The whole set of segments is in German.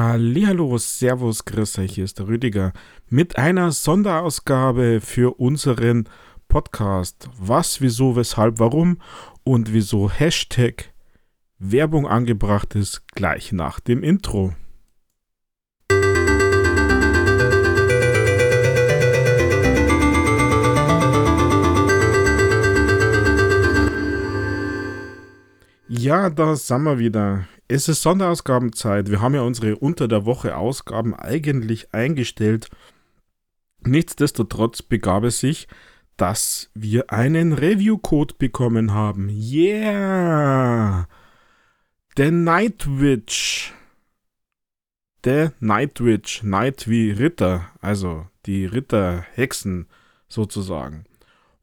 Hallihallo, Servus, euch, hier ist der Rüdiger mit einer Sonderausgabe für unseren Podcast Was, Wieso, Weshalb, Warum und wieso Hashtag Werbung angebracht ist, gleich nach dem Intro. Ja, da sind wir wieder. Es ist Sonderausgabenzeit. Wir haben ja unsere unter der Woche Ausgaben eigentlich eingestellt. Nichtsdestotrotz begab es sich, dass wir einen Review-Code bekommen haben. Yeah! The Night Witch. The Night Witch. Night wie Ritter, also die Ritterhexen sozusagen.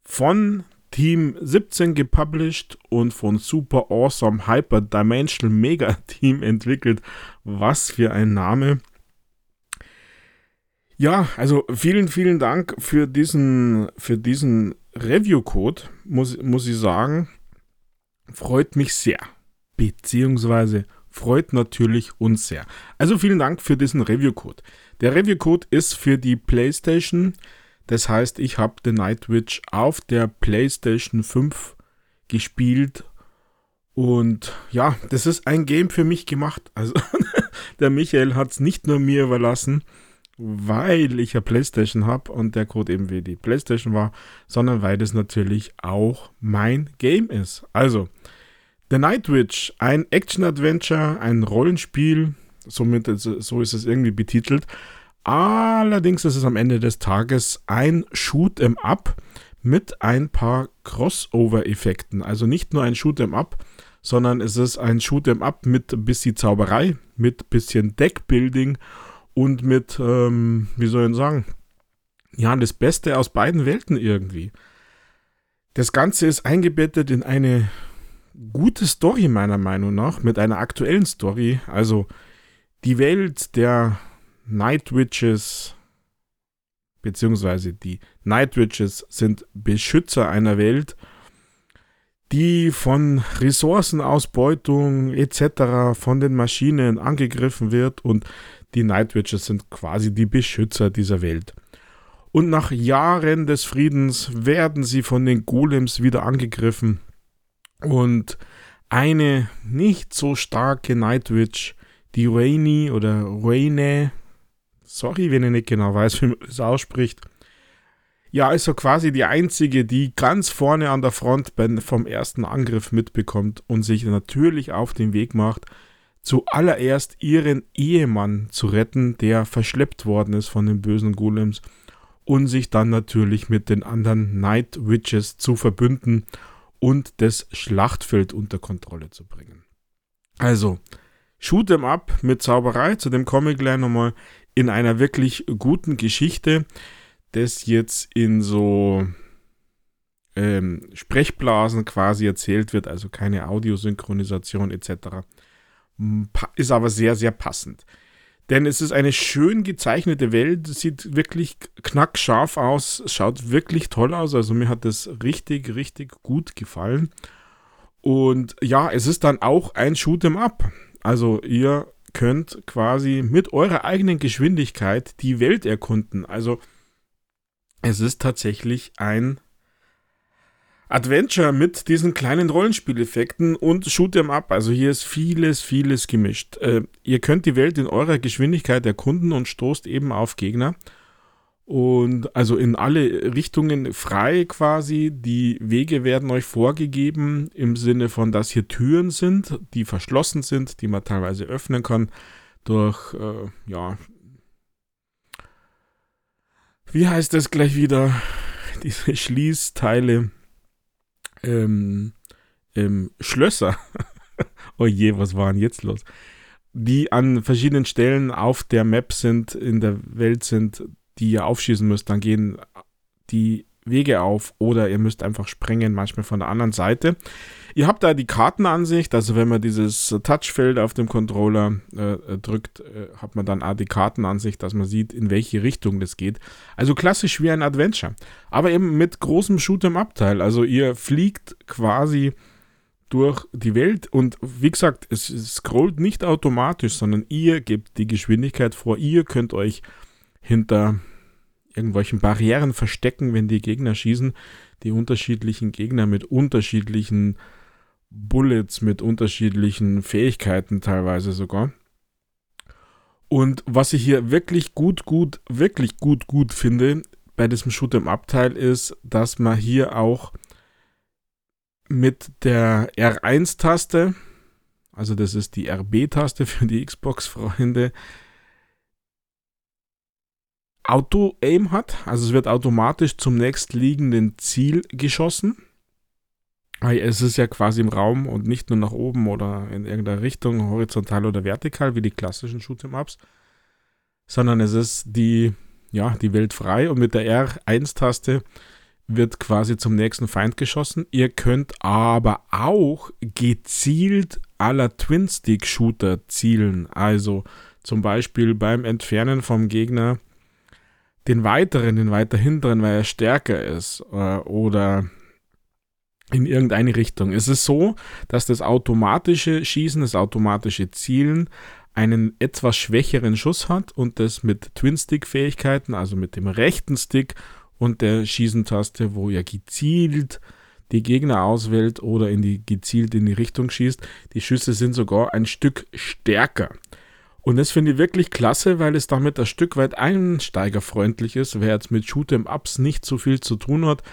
Von Team 17 gepublished und von Super Awesome Hyper Dimensional Mega Team entwickelt. Was für ein Name. Ja, also vielen, vielen Dank für diesen, für diesen Review-Code, muss, muss ich sagen. Freut mich sehr. Beziehungsweise freut natürlich uns sehr. Also vielen Dank für diesen Review-Code. Der Review-Code ist für die PlayStation das heißt, ich habe The Night Witch auf der PlayStation 5 gespielt und ja, das ist ein Game für mich gemacht. Also der Michael hat es nicht nur mir überlassen, weil ich ja PlayStation habe und der Code eben wie die PlayStation war, sondern weil das natürlich auch mein Game ist. Also, The Night Witch, ein Action-Adventure, ein Rollenspiel, somit so ist es irgendwie betitelt, Allerdings ist es am Ende des Tages ein Shoot'em Up mit ein paar Crossover-Effekten. Also nicht nur ein Shoot'em Up, sondern es ist ein Shoot'em Up mit ein bisschen Zauberei, mit ein bisschen Deckbuilding und mit, ähm, wie soll ich sagen, ja, das Beste aus beiden Welten irgendwie. Das Ganze ist eingebettet in eine gute Story meiner Meinung nach, mit einer aktuellen Story. Also die Welt der Night Witches, beziehungsweise die Night Witches sind Beschützer einer Welt, die von Ressourcenausbeutung etc. von den Maschinen angegriffen wird und die Night Witches sind quasi die Beschützer dieser Welt. Und nach Jahren des Friedens werden sie von den Golems wieder angegriffen und eine nicht so starke Night Witch, die Rainy oder Raine, Sorry, wenn ich nicht genau weiß, wie man das ausspricht. Ja, also quasi die einzige, die ganz vorne an der Front vom ersten Angriff mitbekommt und sich natürlich auf den Weg macht, zuallererst ihren Ehemann zu retten, der verschleppt worden ist von den bösen Golems und sich dann natürlich mit den anderen Night Witches zu verbünden und das Schlachtfeld unter Kontrolle zu bringen. Also, shoot em up mit Zauberei, zu dem Comic gleich nochmal in einer wirklich guten Geschichte, das jetzt in so ähm, Sprechblasen quasi erzählt wird, also keine Audiosynchronisation etc. Ist aber sehr, sehr passend. Denn es ist eine schön gezeichnete Welt, sieht wirklich knackscharf aus, schaut wirklich toll aus. Also mir hat das richtig, richtig gut gefallen. Und ja, es ist dann auch ein Shoot'em Up. Also ihr könnt quasi mit eurer eigenen Geschwindigkeit die Welt erkunden. Also es ist tatsächlich ein Adventure mit diesen kleinen Rollenspieleffekten und Shoot'em Up. Also hier ist vieles, vieles gemischt. Äh, ihr könnt die Welt in eurer Geschwindigkeit erkunden und stoßt eben auf Gegner. Und also in alle Richtungen frei quasi. Die Wege werden euch vorgegeben im Sinne von, dass hier Türen sind, die verschlossen sind, die man teilweise öffnen kann durch, äh, ja, wie heißt das gleich wieder? Diese Schließteile, ähm, ähm, Schlösser. oh je, was war denn jetzt los? Die an verschiedenen Stellen auf der Map sind, in der Welt sind, die ihr aufschießen müsst, dann gehen die Wege auf oder ihr müsst einfach springen, manchmal von der anderen Seite. Ihr habt da die Kartenansicht, also wenn man dieses Touchfeld auf dem Controller äh, drückt, äh, hat man dann auch die Kartenansicht, dass man sieht, in welche Richtung das geht. Also klassisch wie ein Adventure, aber eben mit großem Shoot'em-Up-Teil. Also ihr fliegt quasi durch die Welt und wie gesagt, es, scrollt nicht automatisch, sondern ihr gebt die Geschwindigkeit vor. Ihr könnt euch hinter irgendwelchen Barrieren verstecken, wenn die Gegner schießen. Die unterschiedlichen Gegner mit unterschiedlichen Bullets, mit unterschiedlichen Fähigkeiten teilweise sogar. Und was ich hier wirklich gut, gut, wirklich gut, gut finde bei diesem Shoot'em-Up-Teil ist, dass man hier auch mit der R1-Taste, also das ist die RB-Taste für die Xbox-Freunde, Auto-Aim hat. Also es wird automatisch zum nächstliegenden Ziel geschossen. Es ist ja quasi im Raum und nicht nur nach oben oder in irgendeiner Richtung, horizontal oder vertikal, wie die klassischen Shoot'em-Ups, sondern es ist die, ja, die Welt frei und mit der R1-Taste wird quasi zum nächsten Feind geschossen. Ihr könnt aber auch gezielt aller Twin-Stick-Shooter zielen. Also zum Beispiel beim Entfernen vom Gegner den weiteren, den weiter hinteren, weil er stärker ist. Äh, oder in irgendeine Richtung. Es ist so, dass das automatische Schießen, das automatische Zielen einen etwas schwächeren Schuss hat und das mit Twin-Stick-Fähigkeiten, also mit dem rechten Stick und der Schießentaste, wo ihr gezielt die Gegner auswählt oder in die, gezielt in die Richtung schießt. Die Schüsse sind sogar ein Stück stärker. Und das finde ich wirklich klasse, weil es damit ein Stück weit einsteigerfreundlich ist. Wer jetzt mit Shoot'em-Ups nicht so viel zu tun hat,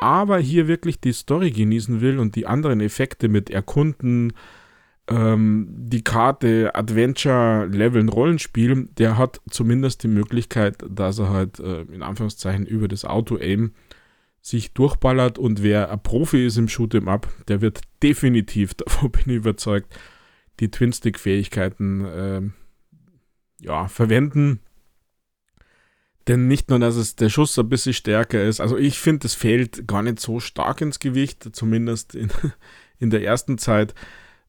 aber hier wirklich die Story genießen will und die anderen Effekte mit Erkunden, ähm, die Karte Adventure, Leveln, Rollenspiel, der hat zumindest die Möglichkeit, dass er halt äh, in Anführungszeichen über das Auto-Aim sich durchballert und wer ein Profi ist im Shoot'em Up, der wird definitiv, davon bin ich überzeugt, die Twin-Stick-Fähigkeiten äh, ja, verwenden. Denn nicht nur, dass es der Schuss ein bisschen stärker ist, also ich finde, es fällt gar nicht so stark ins Gewicht, zumindest in, in der ersten Zeit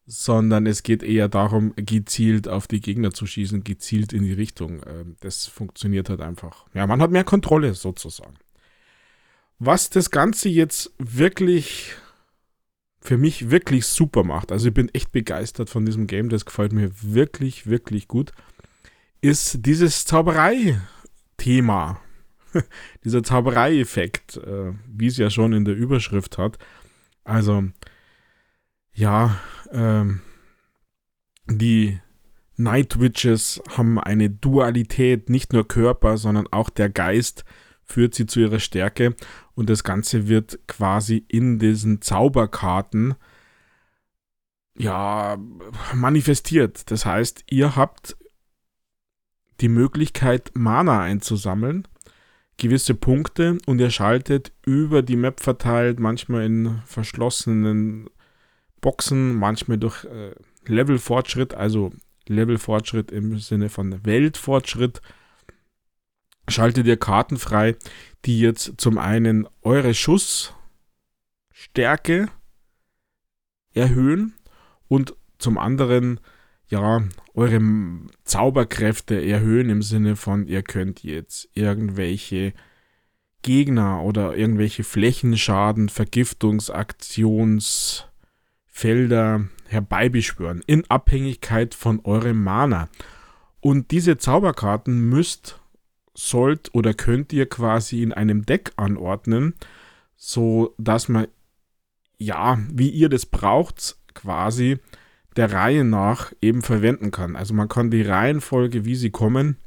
sondern es geht eher darum, gezielt auf die Gegner zu schießen, gezielt in die Richtung. Ähm, das funktioniert halt einfach. Ja, man hat mehr Kontrolle sozusagen. Was das Ganze jetzt wirklich für mich wirklich super macht, also ich bin echt begeistert von diesem Game, das gefällt mir wirklich, wirklich gut, ist dieses Zauberei-Thema. Dieser Zauberei-Effekt, äh, wie es ja schon in der Überschrift hat. Also, ja, ähm, die Night Witches haben eine Dualität, nicht nur Körper, sondern auch der Geist führt sie zu ihrer Stärke und das Ganze wird quasi in diesen Zauberkarten ja manifestiert. Das heißt, ihr habt die Möglichkeit, Mana einzusammeln, gewisse Punkte und ihr schaltet über die Map verteilt, manchmal in verschlossenen Boxen, manchmal durch äh, Levelfortschritt, also Levelfortschritt im Sinne von Weltfortschritt, schaltet ihr Karten frei, die jetzt zum einen eure Schussstärke erhöhen und zum anderen ja eure Zauberkräfte erhöhen im Sinne von ihr könnt jetzt irgendwelche Gegner oder irgendwelche Flächenschaden, Vergiftungsaktions Felder herbeibeschwören, in Abhängigkeit von eurem Mana. Und diese Zauberkarten müsst, sollt oder könnt ihr quasi in einem Deck anordnen, so dass man, ja, wie ihr das braucht, quasi der Reihe nach eben verwenden kann. Also man kann die Reihenfolge, wie sie kommen,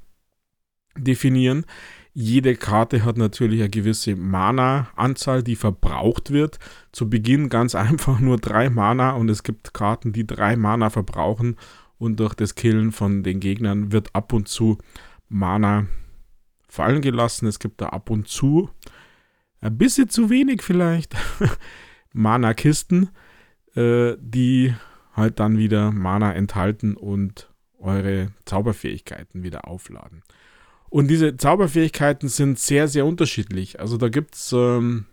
definieren. Jede Karte hat natürlich eine gewisse Mana-Anzahl, die verbraucht wird. Zu Beginn ganz einfach nur drei Mana und es gibt Karten, die drei Mana verbrauchen und durch das Killen von den Gegnern wird ab und zu Mana fallen gelassen. Es gibt da ab und zu ein bisschen zu wenig vielleicht Mana-Kisten, äh, die halt dann wieder Mana enthalten und eure Zauberfähigkeiten wieder aufladen. Und diese Zauberfähigkeiten sind sehr, sehr unterschiedlich. Also da gibt es, ähm,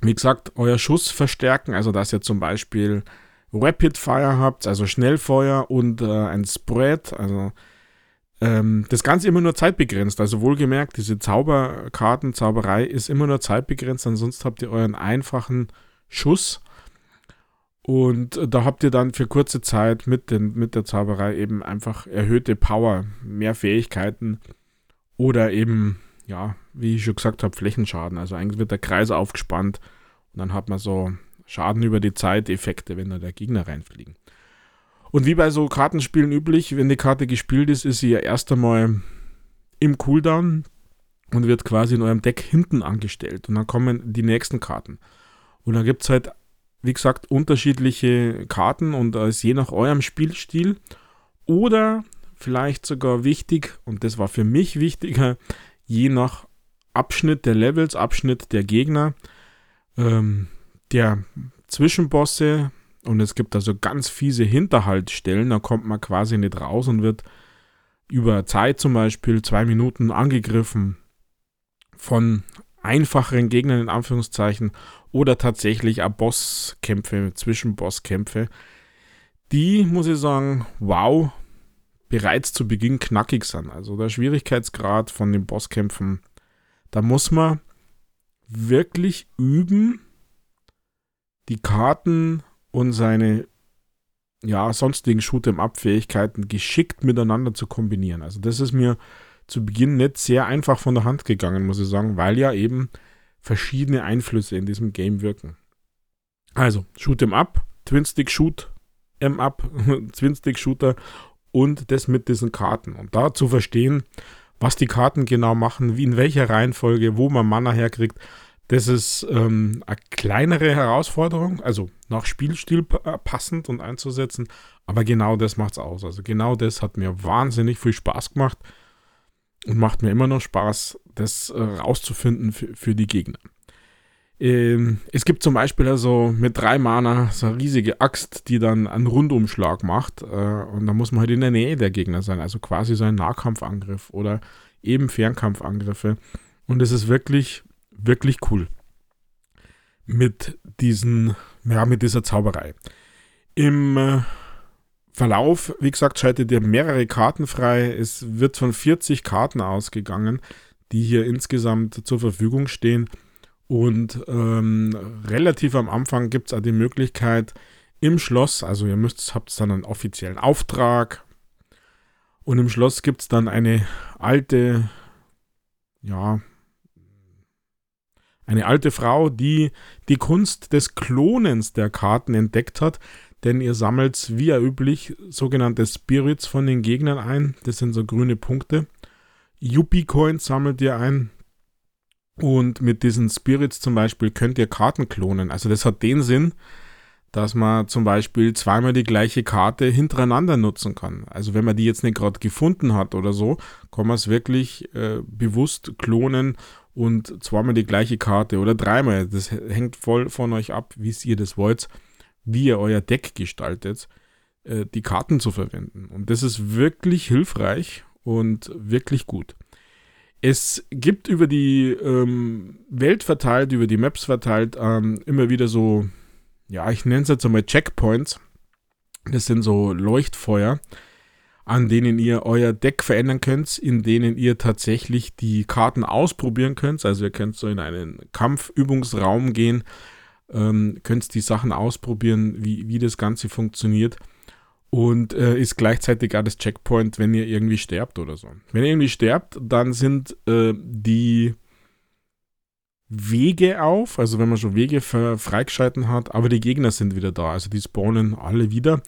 wie gesagt, euer Schuss verstärken, also dass ihr zum Beispiel Rapid Fire habt, also Schnellfeuer und äh, ein Spread, also ähm, das Ganze immer nur zeitbegrenzt. Also wohlgemerkt, diese Zauberkarten, Zauberei ist immer nur zeitbegrenzt, ansonsten habt ihr euren einfachen Schuss. Und da habt ihr dann für kurze Zeit mit, den, mit der Zauberei eben einfach erhöhte Power, mehr Fähigkeiten oder eben, ja, wie ich schon gesagt habe, Flächenschaden. Also eigentlich wird der Kreis aufgespannt und dann hat man so Schaden über die Zeit, Effekte, wenn da der Gegner reinfliegen. Und wie bei so Kartenspielen üblich, wenn die Karte gespielt ist, ist sie ja erst einmal im Cooldown und wird quasi in eurem Deck hinten angestellt. Und dann kommen die nächsten Karten. Und dann gibt es halt, wie gesagt, unterschiedliche Karten und ist je nach eurem Spielstil. Oder vielleicht sogar wichtig, und das war für mich wichtiger, je nach Abschnitt der Levels, Abschnitt der Gegner, ähm, der Zwischenbosse, und es gibt also ganz fiese Hinterhaltstellen, da kommt man quasi nicht raus und wird über Zeit zum Beispiel zwei Minuten angegriffen von einfacheren Gegnern in Anführungszeichen oder tatsächlich auch Bosskämpfe, Zwischenbosskämpfe, die, muss ich sagen, wow, bereits zu Beginn knackig sind. Also der Schwierigkeitsgrad von den Bosskämpfen, da muss man wirklich üben, die Karten und seine ja, sonstigen Shoot'em-up-Fähigkeiten geschickt miteinander zu kombinieren. Also das ist mir zu Beginn nicht sehr einfach von der Hand gegangen, muss ich sagen, weil ja eben verschiedene Einflüsse in diesem Game wirken. Also, Shoot'em Up, Twin-Stick Shoot, M Up, Twin-Stick Shooter und das mit diesen Karten. Und da zu verstehen, was die Karten genau machen, wie in welcher Reihenfolge, wo man Mana herkriegt, das ist ähm, eine kleinere Herausforderung, also nach Spielstil passend und einzusetzen, aber genau das macht es aus. Also genau das hat mir wahnsinnig viel Spaß gemacht und macht mir immer noch Spaß, das äh, rauszufinden für, für die Gegner. Ähm, es gibt zum Beispiel also mit drei Mana so eine riesige Axt, die dann einen Rundumschlag macht äh, und da muss man halt in der Nähe der Gegner sein, also quasi so ein Nahkampfangriff oder eben Fernkampfangriffe und es ist wirklich wirklich cool mit diesen, ja, mit dieser Zauberei. Im äh, Verlauf, wie gesagt, schaltet ihr mehrere Karten frei. Es wird von 40 Karten ausgegangen, die hier insgesamt zur Verfügung stehen. Und ähm, relativ am Anfang gibt es auch die Möglichkeit im Schloss, also ihr müsst, habt dann einen offiziellen Auftrag. Und im Schloss gibt es dann eine alte, ja, eine alte Frau, die die Kunst des Klonens der Karten entdeckt hat, denn ihr sammelt wie ja üblich sogenannte Spirits von den Gegnern ein. Das sind so grüne Punkte. Yuppie-Coins sammelt ihr ein. Und mit diesen Spirits zum Beispiel könnt ihr Karten klonen. Also das hat den Sinn, dass man zum Beispiel zweimal die gleiche Karte hintereinander nutzen kann. Also wenn man die jetzt nicht gerade gefunden hat oder so, kann man es wirklich äh, bewusst klonen und zweimal die gleiche Karte oder dreimal. Das hängt voll von euch ab, wie ihr das wollt, wie ihr euer Deck gestaltet, äh, die Karten zu verwenden. Und das ist wirklich hilfreich und wirklich gut. Es gibt über die ähm, Welt verteilt, über die Maps verteilt, ähm, immer wieder so, ja, ich nenne es jetzt einmal Checkpoints. Das sind so Leuchtfeuer, an denen ihr euer Deck verändern könnt, in denen ihr tatsächlich die Karten ausprobieren könnt. Also ihr könnt so in einen Kampfübungsraum gehen, ähm, könnt die Sachen ausprobieren, wie, wie das Ganze funktioniert. Und äh, ist gleichzeitig auch das Checkpoint, wenn ihr irgendwie sterbt oder so. Wenn ihr irgendwie sterbt, dann sind äh, die Wege auf, also wenn man schon Wege freigeschalten hat, aber die Gegner sind wieder da, also die spawnen alle wieder.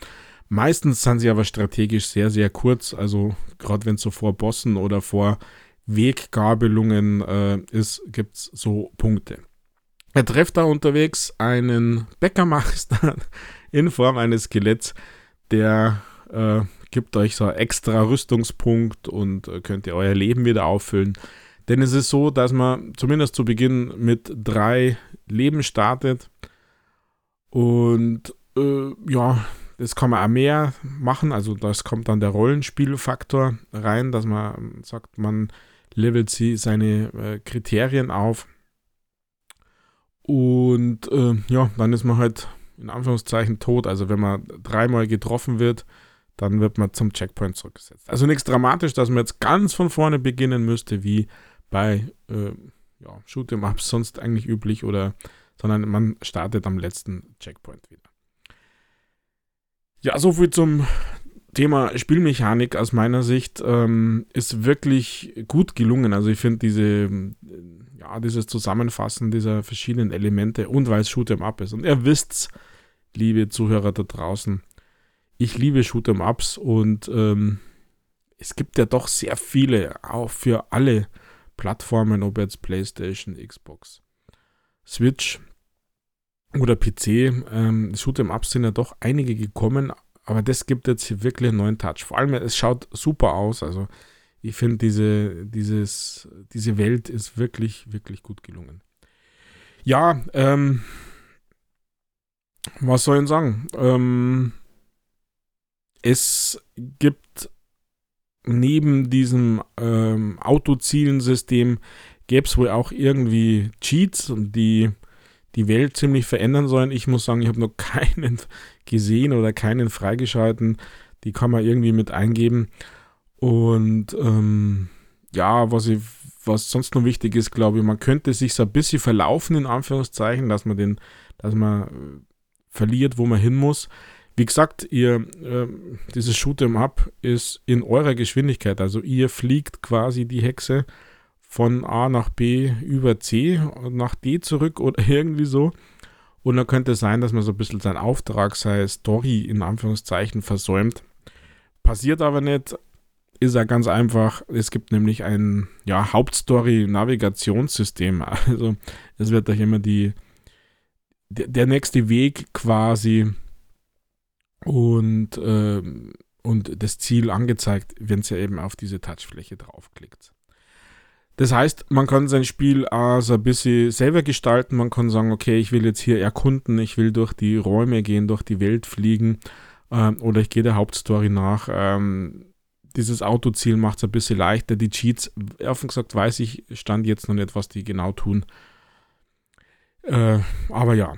Meistens sind sie aber strategisch sehr, sehr kurz. Also gerade wenn es so vor Bossen oder vor Weggabelungen äh, ist, gibt es so Punkte. Er trifft da unterwegs einen Bäckermeister in Form eines Skeletts, der äh, gibt euch so extra Rüstungspunkt und äh, könnt ihr euer Leben wieder auffüllen. Denn es ist so, dass man zumindest zu Beginn mit drei Leben startet. Und äh, ja, das kann man auch mehr machen, also das kommt dann der Rollenspielfaktor rein, dass man sagt, man levelt sie seine äh, Kriterien auf. Und äh, ja, dann ist man halt in Anführungszeichen tot. Also wenn man dreimal getroffen wird, dann wird man zum Checkpoint zurückgesetzt. Also nichts dramatisch, dass man jetzt ganz von vorne beginnen müsste, wie bei äh, ja, Shoot'em Ups sonst eigentlich üblich oder, sondern man startet am letzten Checkpoint wieder. Ja, soviel zum Thema Spielmechanik aus meiner Sicht ähm, ist wirklich gut gelungen. Also ich finde diese, ja, dieses Zusammenfassen dieser verschiedenen Elemente und weil es Shoot'em Up ist. Und ihr wisst's, liebe Zuhörer da draußen, ich liebe Shoot'em Ups und ähm, es gibt ja doch sehr viele, auch für alle Plattformen, ob jetzt PlayStation, Xbox, Switch oder PC. Ähm, Shoot'em sind ja doch einige gekommen, aber das gibt jetzt hier wirklich einen neuen Touch. Vor allem, es schaut super aus. Also ich finde, diese, diese Welt ist wirklich, wirklich gut gelungen. Ja, ähm, was soll ich sagen? Ähm, es gibt neben diesem ähm, Autozielensystem gäbe es wohl auch irgendwie Cheats, die die Welt ziemlich verändern sollen. Ich muss sagen, ich habe noch keinen gesehen oder keinen freigeschalten. Die kann man irgendwie mit eingeben. Und ähm, ja, was, ich, was sonst noch wichtig ist, glaube ich, man könnte sich so ein bisschen verlaufen, in Anführungszeichen, dass man den, dass man äh, verliert, wo man hin muss. Wie gesagt, ihr, äh, dieses Shoot'em Up ist in eurer Geschwindigkeit. Also ihr fliegt quasi die Hexe von A nach B über C und nach D zurück oder irgendwie so. Und dann könnte es sein, dass man so ein bisschen seinen Auftrag, sei Story in Anführungszeichen, versäumt. Passiert aber nicht, ist ja ganz einfach. Es gibt nämlich ein ja, Hauptstory-Navigationssystem. Also es wird euch immer die, der, der nächste Weg quasi und, äh, und das Ziel angezeigt, wenn ihr eben auf diese Touchfläche draufklickt. Das heißt, man kann sein Spiel also ein bisschen selber gestalten. Man kann sagen, okay, ich will jetzt hier erkunden, ich will durch die Räume gehen, durch die Welt fliegen ähm, oder ich gehe der Hauptstory nach. Ähm, dieses Autoziel macht es ein bisschen leichter. Die Cheats, offen gesagt, weiß ich, stand jetzt noch nicht, was die genau tun. Äh, aber ja,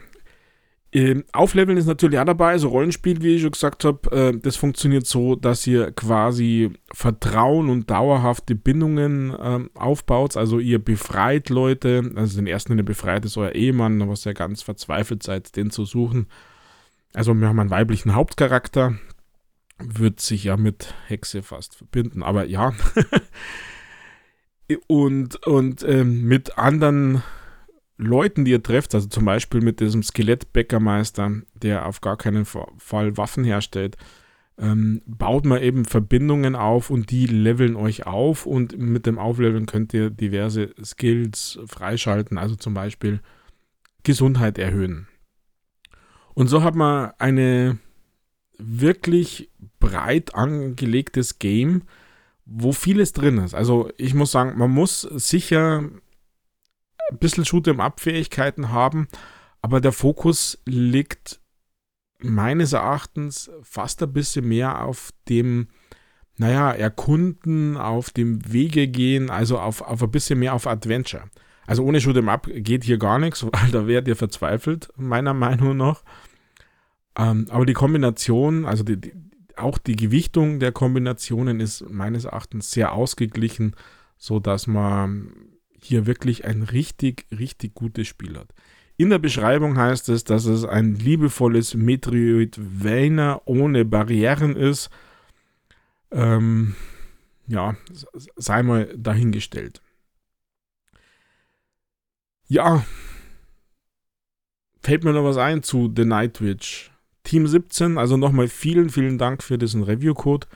ähm, Aufleveln ist natürlich auch dabei, so Rollenspiel, wie ich schon gesagt habe. Äh, das funktioniert so, dass ihr quasi Vertrauen und dauerhafte Bindungen äh, aufbaut. Also ihr befreit Leute, also den ersten, den ihr befreit, ist euer Ehemann, was ihr ganz verzweifelt seid, den zu suchen. Also wir haben einen weiblichen Hauptcharakter, wird sich ja mit Hexe fast verbinden, aber ja. und und ähm, mit anderen Leuten, die ihr trefft, also zum Beispiel mit diesem Skelettbäckermeister, der auf gar keinen Fall Waffen herstellt, ähm, baut man eben Verbindungen auf und die leveln euch auf und mit dem Aufleveln könnt ihr diverse Skills freischalten, also zum Beispiel Gesundheit erhöhen. Und so hat man eine wirklich breit angelegtes Game, wo vieles drin ist. Also ich muss sagen, man muss sicher ein bisschen Shoot'em-up-Fähigkeiten haben, aber der Fokus liegt meines Erachtens fast ein bisschen mehr auf dem, naja, Erkunden, auf dem Wege gehen, also auf, auf ein bisschen mehr auf Adventure. Also ohne Shoot'em Up geht hier gar nichts, weil da werdet ihr verzweifelt, meiner Meinung nach. Ähm, aber die Kombination, also die, die, auch die Gewichtung der Kombinationen ist meines Erachtens sehr ausgeglichen, sodass man hier wirklich ein richtig, richtig gutes Spiel hat. In der Beschreibung heißt es, dass es ein liebevolles Metroidvania ohne Barrieren ist. Ähm, ja, sei mal dahingestellt. Ja, fällt mir noch was ein zu The Night Witch. Team 17, also nochmal vielen, vielen Dank für diesen Review-Code.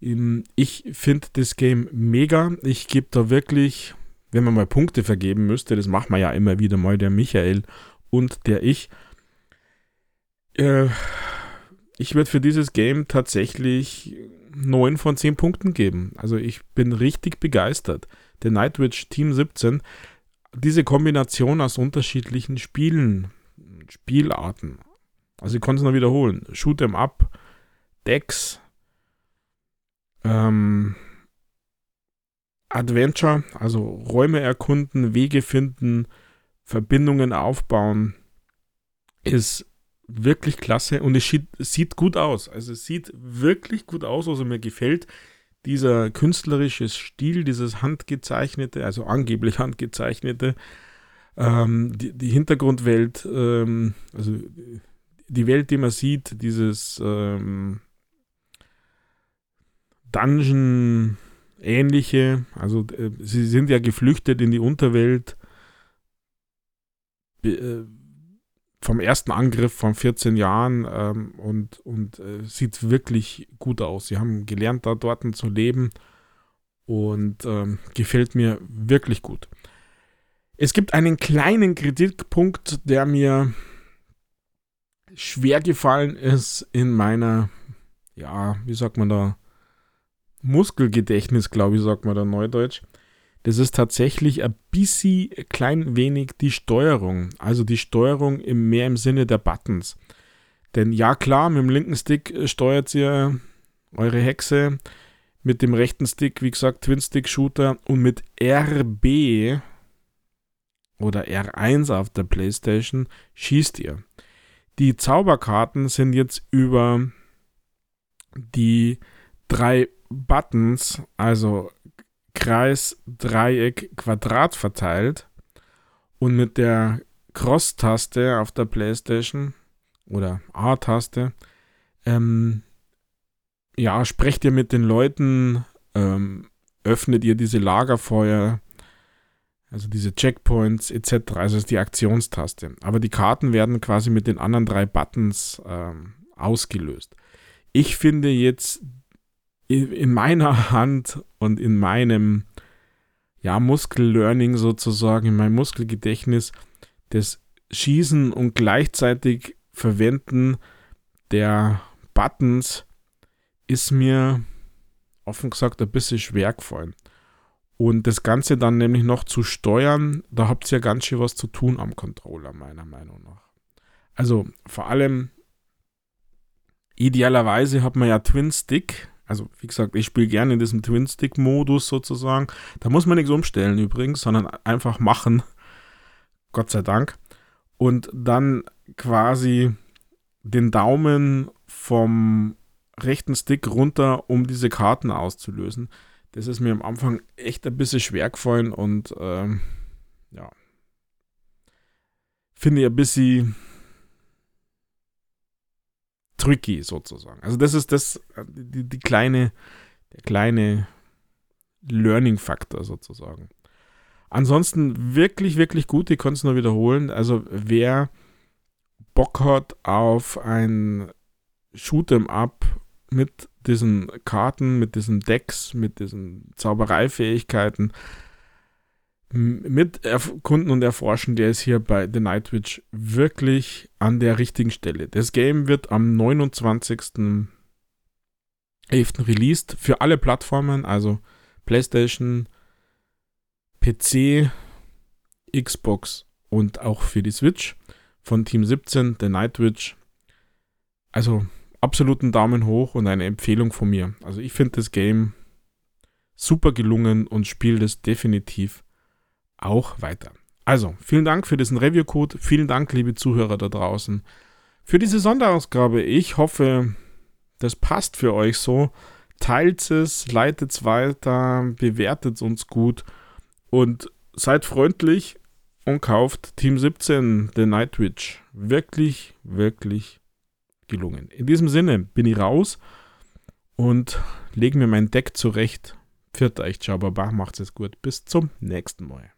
Ähm, ich finde das Game mega. Ich gebe da wirklich wenn man mal Punkte vergeben müsste, das macht man ja immer wieder mal, der Michael und der ich. Äh, ich würde für dieses Game tatsächlich 9 von 10 Punkten geben. Also ich bin richtig begeistert. Der Nightwitch Team 17, diese Kombination aus unterschiedlichen Spielen, Spielarten. Also ich konnte es noch wiederholen. Shoot 'em up, Decks, ähm, Adventure, also Räume erkunden, Wege finden, Verbindungen aufbauen, ist wirklich klasse und es sieht gut aus. Also es sieht wirklich gut aus, also mir gefällt dieser künstlerische Stil, dieses handgezeichnete, also angeblich handgezeichnete, ähm, die, die, Hintergrundwelt, ähm, also die Welt, die man sieht, dieses ähm, Dungeon-ähnliche, also äh, sie sind ja geflüchtet in die Unterwelt äh, vom ersten Angriff von 14 Jahren ähm, und, und äh, sieht wirklich gut aus. Sie haben gelernt, da dort zu leben und ähm, gefällt mir wirklich gut. Es gibt einen kleinen Kritikpunkt, der mir schwer gefallen ist in meiner, ja, wie sagt man da, Muskelgedächtnis, glaube ich, sagt man da neudeutsch. Das ist tatsächlich ein bisschen klein wenig die Steuerung. Also die Steuerung im, mehr im Sinne der Buttons. Denn ja, klar, mit dem linken Stick steuert ihr eure Hexe. Mit dem rechten Stick, wie gesagt, Twin-Stick-Shooter. Und mit RB oder R1 auf der PlayStation schießt ihr. Die Zauberkarten sind jetzt über die drei Buttons, also Kreis, Dreieck, Quadrat verteilt und mit der Cross-Taste auf der PlayStation oder A-Taste, ähm, ja, sprecht ihr mit den Leuten, ähm, öffnet ihr diese Lagerfeuer, also diese Checkpoints etc. Also ist die Aktionstaste. Aber die Karten werden quasi mit den anderen drei Buttons ähm, ausgelöst. Ich finde jetzt in meiner Hand und in meinem ja, Muskellearning sozusagen, in meinem Muskelgedächtnis, das Schießen und gleichzeitig Verwenden der Buttons ist mir offen gesagt ein bisschen schwer gefallen. Und das Ganze dann nämlich noch zu steuern, da habt ihr ja ganz schön was zu tun am Controller, meiner Meinung nach. Also vor allem, idealerweise hat man ja Twin Stick. Also wie gesagt, ich spiele gerne in diesem Twin Stick-Modus sozusagen. Da muss man nichts umstellen übrigens, sondern einfach machen. Gott sei Dank. Und dann quasi den Daumen vom rechten Stick runter, um diese Karten auszulösen. Das ist mir am Anfang echt ein bisschen schwer gefallen und ähm, ja. Finde ich ein bisschen tricky sozusagen. Also das ist das, die, die kleine, der kleine Learning-Faktor sozusagen. Ansonsten wirklich, wirklich gut, ich konnte es nur wiederholen. Also wer Bock hat auf ein Shoot'em Up mit diesen Karten, mit diesen Decks, mit diesen Zaubereifähigkeiten mit erkunden und erforschen, der ist hier bei The Night Witch wirklich an der richtigen Stelle. Das Game wird am 29.11. released für alle Plattformen, also PlayStation, PC, Xbox und auch für die Switch von Team 17, The Night Witch. Also absoluten Daumen hoch und eine Empfehlung von mir. Also ich finde das Game super gelungen und spiele das definitiv auch weiter. Also, vielen Dank für diesen Review-Code. Vielen Dank, liebe Zuhörer da draußen, für diese Sonderausgabe. Ich hoffe, das passt für euch so. Teilt es, leitet es weiter, bewertet uns gut und seid freundlich und kauft Team 17, The Nightwitch. Wirklich, wirklich gelungen. In diesem Sinne bin ich raus und lege mir mein Deck zurecht. Viert euch, ciao, baba, macht's es gut. Bis zum nächsten Mal.